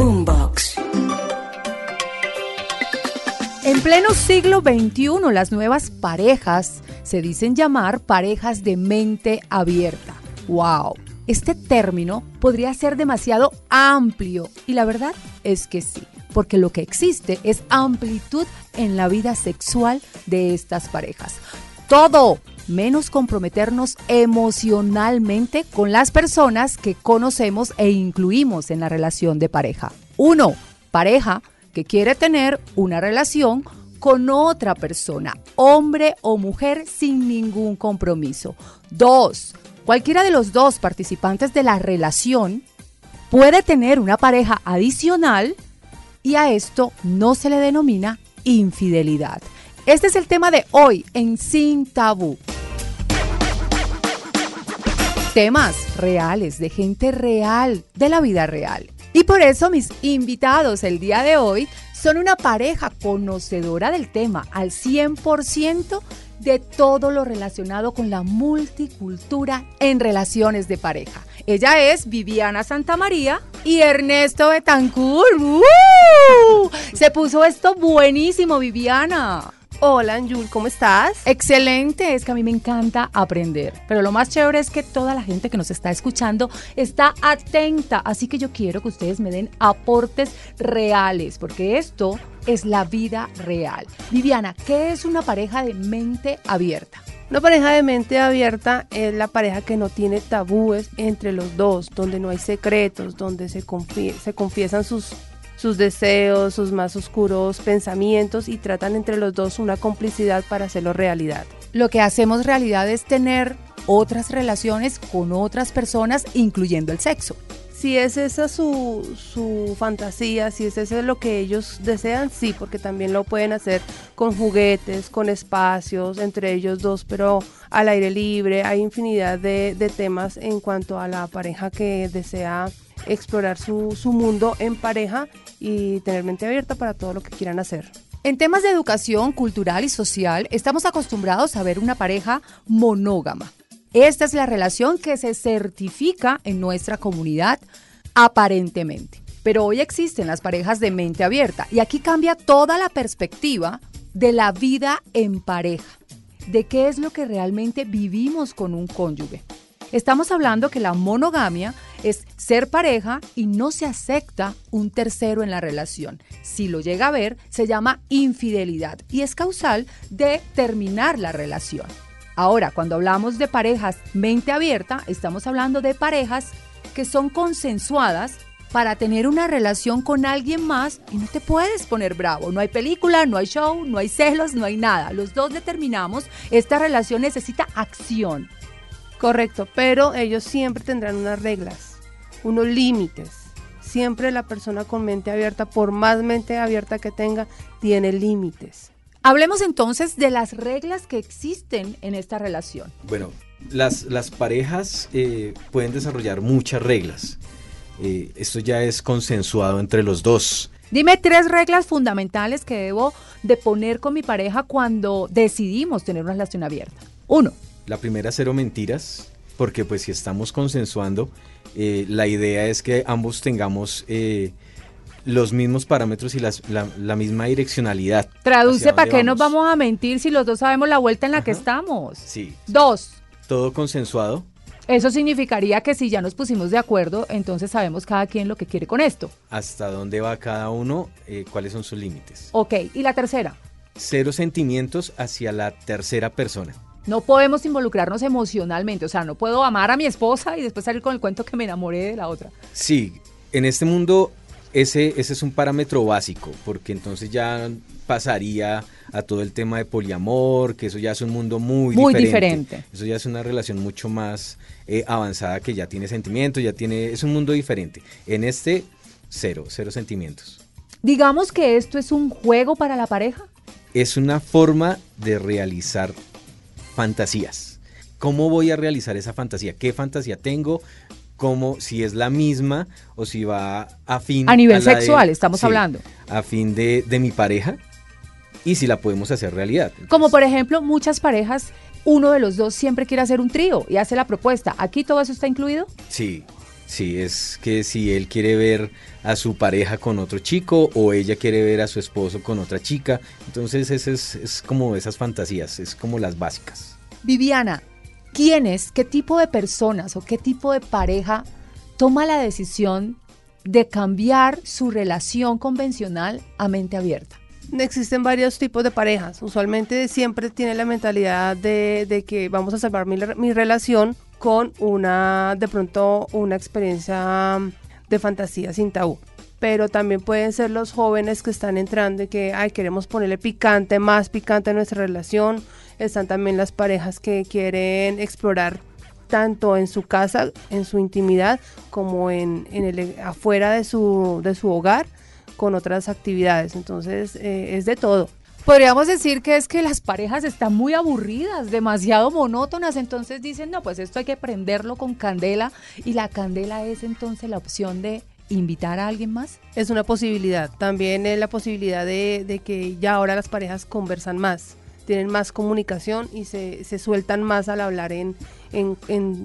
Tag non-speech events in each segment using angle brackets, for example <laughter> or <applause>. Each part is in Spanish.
Boombox. En pleno siglo XXI, las nuevas parejas se dicen llamar parejas de mente abierta. ¡Wow! Este término podría ser demasiado amplio y la verdad es que sí, porque lo que existe es amplitud en la vida sexual de estas parejas. Todo menos comprometernos emocionalmente con las personas que conocemos e incluimos en la relación de pareja. Uno, pareja que quiere tener una relación con otra persona, hombre o mujer, sin ningún compromiso. Dos, cualquiera de los dos participantes de la relación puede tener una pareja adicional y a esto no se le denomina infidelidad. Este es el tema de hoy en Sin Tabú. Temas reales, de gente real, de la vida real. Y por eso mis invitados el día de hoy son una pareja conocedora del tema al 100% de todo lo relacionado con la multicultura en relaciones de pareja. Ella es Viviana Santamaría y Ernesto Betancourt. ¡Uh! Se puso esto buenísimo, Viviana. Hola, Anjul, ¿cómo estás? Excelente, es que a mí me encanta aprender, pero lo más chévere es que toda la gente que nos está escuchando está atenta, así que yo quiero que ustedes me den aportes reales, porque esto es la vida real. Viviana, ¿qué es una pareja de mente abierta? Una pareja de mente abierta es la pareja que no tiene tabúes entre los dos, donde no hay secretos, donde se, se confiesan sus sus deseos, sus más oscuros pensamientos y tratan entre los dos una complicidad para hacerlo realidad. Lo que hacemos realidad es tener otras relaciones con otras personas, incluyendo el sexo. Si es esa su, su fantasía, si es eso lo que ellos desean, sí, porque también lo pueden hacer con juguetes, con espacios entre ellos dos, pero al aire libre. Hay infinidad de, de temas en cuanto a la pareja que desea explorar su, su mundo en pareja y tener mente abierta para todo lo que quieran hacer. En temas de educación cultural y social, estamos acostumbrados a ver una pareja monógama. Esta es la relación que se certifica en nuestra comunidad aparentemente. Pero hoy existen las parejas de mente abierta y aquí cambia toda la perspectiva de la vida en pareja, de qué es lo que realmente vivimos con un cónyuge. Estamos hablando que la monogamia es ser pareja y no se acepta un tercero en la relación. Si lo llega a ver, se llama infidelidad y es causal de terminar la relación. Ahora, cuando hablamos de parejas mente abierta, estamos hablando de parejas que son consensuadas para tener una relación con alguien más y no te puedes poner bravo. No hay película, no hay show, no hay celos, no hay nada. Los dos determinamos, esta relación necesita acción. Correcto, pero ellos siempre tendrán unas reglas, unos límites. Siempre la persona con mente abierta, por más mente abierta que tenga, tiene límites. Hablemos entonces de las reglas que existen en esta relación. Bueno, las, las parejas eh, pueden desarrollar muchas reglas. Eh, esto ya es consensuado entre los dos. Dime tres reglas fundamentales que debo de poner con mi pareja cuando decidimos tener una relación abierta. Uno, la primera, cero mentiras, porque pues si estamos consensuando, eh, la idea es que ambos tengamos eh, los mismos parámetros y la, misma direccionalidad. Traduce para qué nos vamos a mentir si los dos sabemos la vuelta en la que estamos. Sí. Dos. Todo consensuado. Eso significaría que si ya nos pusimos de acuerdo, entonces sabemos cada quien lo que quiere con esto. Hasta dónde va cada uno, eh, cuáles son sus límites. Ok, ¿y la tercera? Cero sentimientos hacia la tercera persona. No podemos involucrarnos emocionalmente, o sea, no puedo amar a mi esposa y después salir con el cuento que me enamoré de la otra. Sí, en este mundo ese, ese es un parámetro básico, porque entonces ya pasaría a todo el tema de poliamor, que eso ya es un mundo muy, muy diferente. Eso ya es una relación mucho más eh, avanzada que ya tiene sentimientos, ya tiene, es un mundo diferente. En este cero, cero sentimientos. Digamos que esto es un juego para la pareja. Es una forma de realizar fantasías. ¿Cómo voy a realizar esa fantasía? ¿Qué fantasía tengo? ¿Cómo, si es la misma o si va a fin... A nivel sexual, estamos hablando. A fin de, de mi pareja y si la podemos hacer realidad. Como por ejemplo, muchas parejas, uno de los dos siempre quiere hacer un trío y hace la propuesta. ¿Aquí todo eso está incluido? Sí, sí, es que si él quiere ver a su pareja con otro chico o ella quiere ver a su esposo con otra chica, entonces ese es, es como esas fantasías, es como las básicas. Viviana, ¿quiénes, qué tipo de personas o qué tipo de pareja toma la decisión de cambiar su relación convencional a mente abierta? Existen varios tipos de parejas. Usualmente siempre tiene la mentalidad de, que vamos a salvar mi, mi, relación con una, de pronto, una experiencia de fantasía sin tabú. Pero también pueden ser los jóvenes que están entrando y que, ay, queremos ponerle picante, más picante a nuestra relación. Están también las parejas que quieren explorar tanto en su casa, en su intimidad, como en, en el, afuera de su, de su hogar con otras actividades. Entonces, eh, es de todo. Podríamos decir que es que las parejas están muy aburridas, demasiado monótonas, entonces dicen, no, pues esto hay que prenderlo con candela y la candela es entonces la opción de invitar a alguien más. Es una posibilidad, también es la posibilidad de, que ya ahora las parejas conversan más, tienen más comunicación y se, se sueltan más al hablar en, en,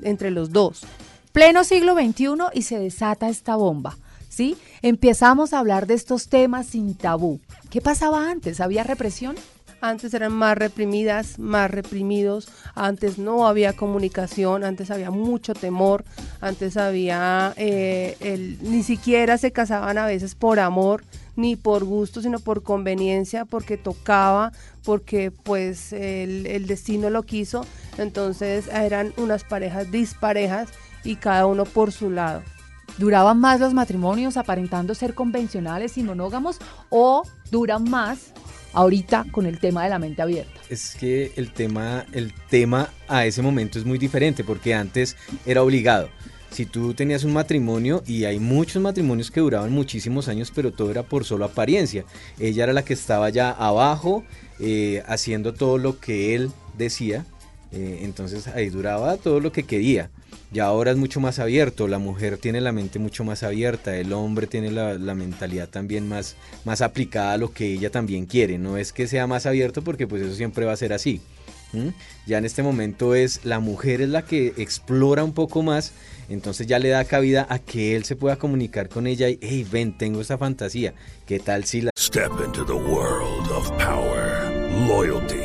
entre los dos. Pleno siglo XXI y se desata esta bomba. ¿Sí? Empezamos a hablar de estos temas sin tabú. ¿Qué pasaba antes? ¿Había represión? Antes eran más reprimidas, más reprimidos, antes no había comunicación, antes había mucho temor, antes había, eh, ni siquiera se casaban a veces por amor, ni por gusto, sino por conveniencia, porque tocaba, porque pues el, el destino lo quiso. Entonces eran unas parejas disparejas y cada uno por su lado. ¿Duraban más los matrimonios aparentando ser convencionales y monógamos o duran más ahorita con el tema de la mente abierta? Es que el tema, el tema a ese momento es muy diferente porque antes era obligado. Si tú tenías un matrimonio y hay muchos matrimonios que duraban muchísimos años, pero todo era por solo apariencia. Ella era la que estaba ya abajo eh, haciendo todo lo que él decía. Eh, entonces ahí duraba todo lo que quería. Y ahora es mucho más abierto, la mujer tiene la mente mucho más abierta, el hombre tiene la, mentalidad también más, más aplicada a lo que ella también quiere. No es que sea más abierto porque pues eso siempre va a ser así. Ya en este momento es la mujer es la que explora un poco más, entonces ya le da cabida a que él se pueda comunicar con ella y, hey, ven, tengo esta fantasía, ¿qué tal si la... Step into the world of power, loyalty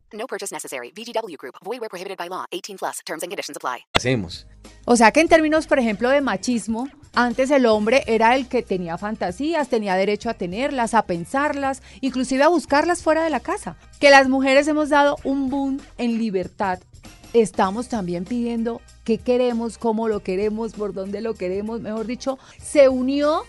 No purchase necessary. VGW Group. Void where prohibited by law. 18 plus. Terms and conditions apply. Hacemos. O sea que en términos, por ejemplo, de machismo, antes el hombre era el que tenía fantasías, tenía derecho a tenerlas, a pensarlas, inclusive a buscarlas fuera de la casa. Que las mujeres hemos dado un boom en libertad. Estamos también pidiendo qué queremos, cómo lo queremos, por dónde lo queremos. Mejor dicho, se unió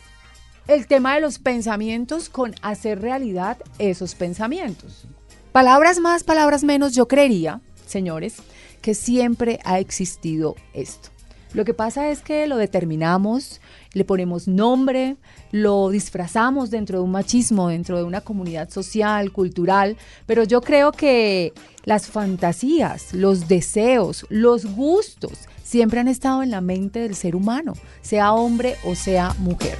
el tema de los pensamientos con hacer realidad esos pensamientos. Palabras más, palabras menos, yo creería, señores, que siempre ha existido esto. Lo que pasa es que lo determinamos, le ponemos nombre, lo disfrazamos dentro de un machismo, dentro de una comunidad social, cultural, pero yo creo que las fantasías, los deseos, los gustos siempre han estado en la mente del ser humano, sea hombre o sea mujer.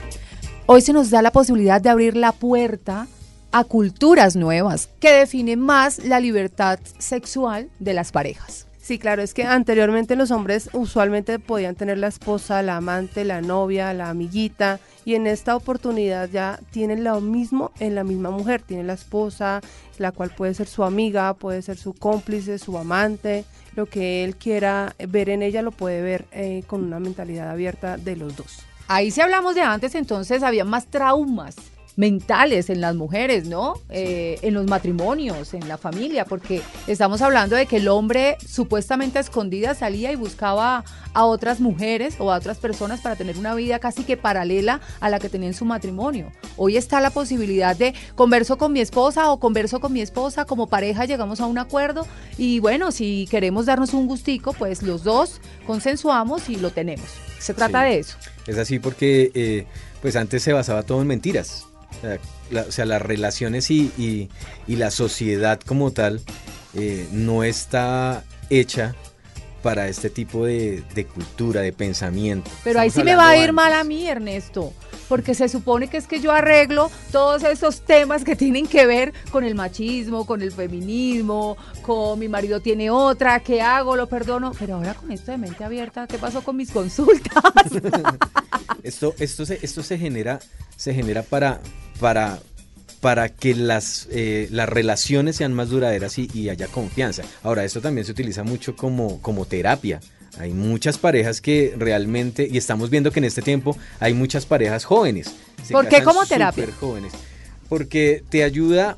Hoy se nos da la posibilidad de abrir la puerta a culturas nuevas que definen más la libertad sexual de las parejas. Sí, claro, es que anteriormente los hombres usualmente podían tener la esposa, la amante, la novia, la amiguita, y en esta oportunidad ya tienen lo mismo en la misma mujer, tiene la esposa, la cual puede ser su amiga, puede ser su cómplice, su amante, lo que él quiera ver en ella lo puede ver eh, con una mentalidad abierta de los dos. Ahí si hablamos de antes, entonces había más traumas mentales en las mujeres, ¿no? Eh, en los matrimonios, en la familia, porque estamos hablando de que el hombre supuestamente a escondida salía y buscaba a otras mujeres o a otras personas para tener una vida casi que paralela a la que tenía en su matrimonio. Hoy está la posibilidad de converso con mi esposa o converso con mi esposa, como pareja llegamos a un acuerdo y bueno, si queremos darnos un gustico, pues los dos consensuamos y lo tenemos. Se trata Sí. de eso. Es así porque eh, pues antes se basaba todo en mentiras. O sea, la- o sea, las relaciones y, y- y la sociedad como tal eh, no está hecha para este tipo de, de cultura, de pensamiento. Pero ahí sí me va a ir mal a mí, Ernesto, porque se supone que es que yo arreglo todos esos temas que tienen que ver con el machismo, con el feminismo, con mi marido tiene otra, ¿qué hago? Lo perdono. Pero ahora con esto de mente abierta, ¿qué pasó con mis consultas? <laughs> Esto, esto, se, esto se genera, se genera para, para, para que las, eh, las relaciones sean más duraderas y, y haya confianza. Ahora, esto también se utiliza mucho como, como terapia. Hay muchas parejas que realmente, y estamos viendo que en este tiempo hay muchas parejas jóvenes. ¿Por qué como terapia? jóvenes. Porque te ayuda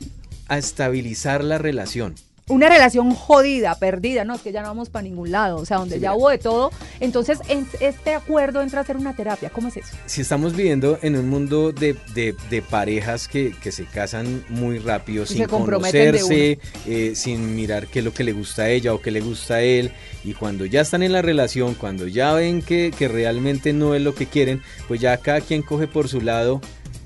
a estabilizar la relación. Una relación jodida, perdida, no, es que ya no vamos para ningún lado, o sea, donde Sí, ya mira. hubo de todo. Entonces, en este acuerdo entra a ser una terapia. ¿Cómo es eso? si estamos viviendo en un mundo de, de- de parejas que, que se casan muy rápido, Y sin conocerse, eh, sin mirar qué es lo que le gusta a ella o qué le gusta a él, y cuando ya están en la relación, cuando ya ven que, que realmente no es lo que quieren, pues ya cada quien coge por su lado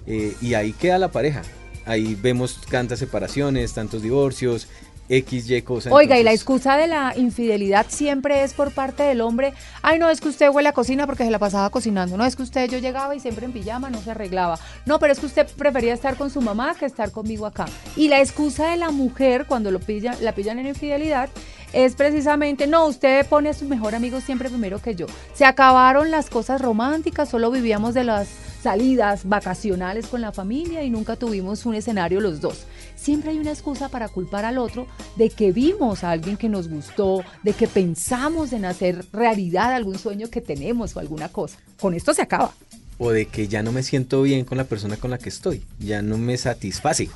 eh, y ahí queda la pareja. Ahí vemos tantas separaciones, tantos divorcios, X, Y cosas. Oiga, y la excusa de la infidelidad siempre es por parte del hombre. Ay, no, es que usted huele a cocina porque se la pasaba cocinando. No, es que usted yo llegaba y siempre en pijama, no se arreglaba. No, pero es que usted prefería estar con su mamá que estar conmigo acá. Y la excusa de la mujer cuando lo pilla, la pillan en infidelidad es precisamente, no, usted pone a su mejor amigo siempre primero que yo. Se acabaron las cosas románticas, solo vivíamos de las salidas vacacionales con la familia y nunca tuvimos un escenario los dos. Siempre hay una excusa para culpar al otro de que vimos a alguien que nos gustó, de que pensamos en hacer realidad algún sueño que tenemos o alguna cosa. Con esto se acaba. O de que ya no me siento bien con la persona con la que estoy, ya no me satisface.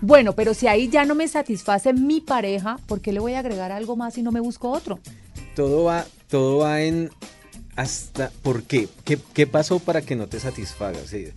Bueno, pero si ahí ya no me satisface mi pareja, ¿por qué le voy a agregar algo más si no me busco otro? todo va, todo va en hasta ¿por qué? ¿Qué, qué pasó para que no te satisfaga? Se,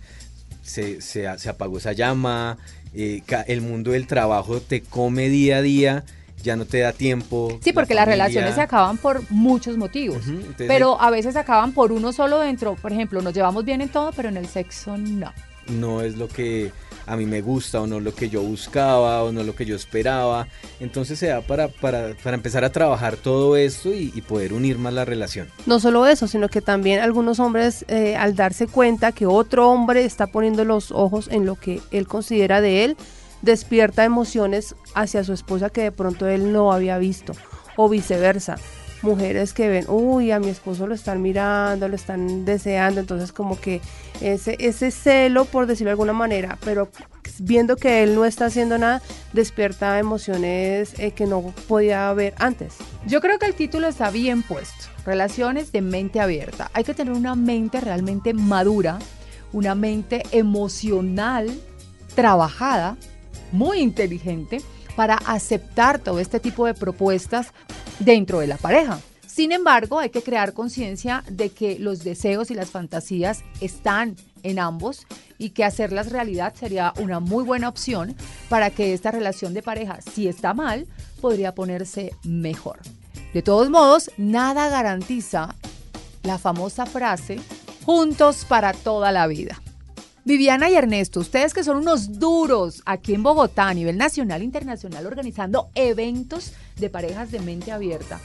se, se- se apagó esa llama, eh, el mundo del trabajo te come día a día, ya no te da tiempo. Sí, la porque las familia. relaciones se acaban por muchos motivos. Entonces Pero a veces acaban por uno solo dentro. Por ejemplo, nos llevamos bien en todo, pero en el sexo no. No es lo que a mí me gusta o no lo que yo buscaba o no lo que yo esperaba. Entonces se da para, para, para empezar a trabajar todo esto y, poder unir más la relación. No solo eso, sino que también algunos hombres eh, al darse cuenta que otro hombre está poniendo los ojos en lo que él considera de él, despierta emociones hacia su esposa que de pronto él no había visto o viceversa. Mujeres que ven, uy, a mi esposo lo están mirando, lo están deseando, entonces como que ese, ese celo, por decirlo de alguna manera, pero viendo que él no está haciendo nada, despierta emociones eh, que no podía haber antes. Yo creo que el título está bien puesto. Relaciones de mente abierta. Hay que tener una mente realmente madura, una mente emocional, trabajada, muy inteligente, para aceptar todo este tipo de propuestas dentro de la pareja. Sin embargo, hay que crear conciencia de que los deseos y las fantasías están en ambos y que hacerlas realidad sería una muy buena opción para que esta relación de pareja, si está mal, podría ponerse mejor. De todos modos, nada garantiza la famosa frase, juntos para toda la vida. Viviana y Ernesto, ustedes que son unos duros aquí en Bogotá a nivel nacional e internacional organizando eventos de parejas de mente abierta,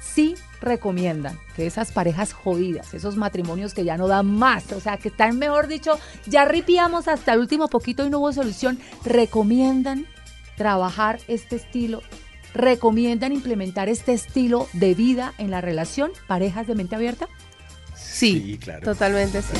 sí recomiendan que esas parejas jodidas, esos matrimonios que ya no dan más, o sea, que están, mejor dicho, ya ripiamos hasta el último poquito y no hubo solución, recomiendan trabajar este estilo, recomiendan implementar este estilo de vida en la relación, parejas de mente abierta. Sí, Sí, claro. totalmente sí.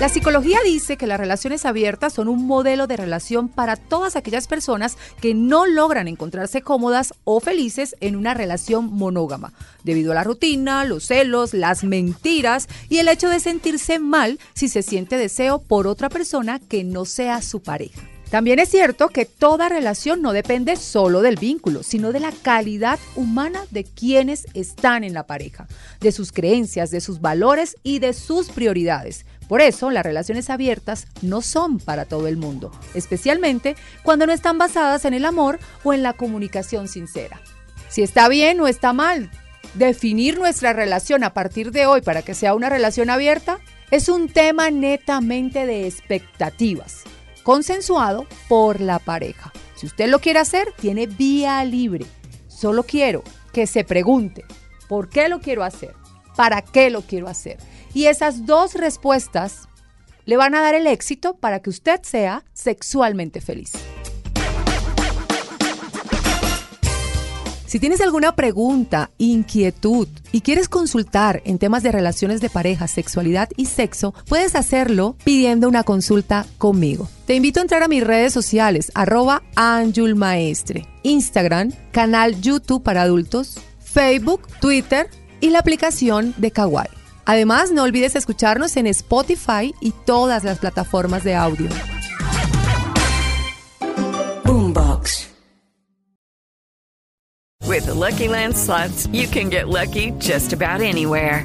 La psicología dice que las relaciones abiertas son un modelo de relación para todas aquellas personas que no logran encontrarse cómodas o felices en una relación monógama, debido a la rutina, los celos, las mentiras y el hecho de sentirse mal si se siente deseo por otra persona que no sea su pareja. También es cierto que toda relación no depende solo del vínculo, sino de la calidad humana de quienes están en la pareja, de sus creencias, de sus valores y de sus prioridades. Por eso, las relaciones abiertas no son para todo el mundo, especialmente cuando no están basadas en el amor o en la comunicación sincera. Si está bien o está mal definir nuestra relación a partir de hoy para que sea una relación abierta, es un tema netamente de expectativas consensuado por la pareja. Si usted lo quiere hacer, tiene vía libre. Solo quiero que se pregunte, ¿por qué lo quiero hacer? ¿Para qué lo quiero hacer? Y esas dos respuestas le van a dar el éxito para que usted sea sexualmente feliz. Si tienes alguna pregunta, inquietud y quieres consultar en temas de relaciones de pareja, sexualidad y sexo, puedes hacerlo pidiendo una consulta conmigo. Te invito a entrar a mis redes sociales, arroba Maestre, Instagram, canal YouTube para adultos, Facebook, Twitter y la aplicación de Kawaii. Además, no olvides escucharnos en Spotify y todas las plataformas de audio. Boombox. With the Lucky Land slots, you can get lucky just about anywhere.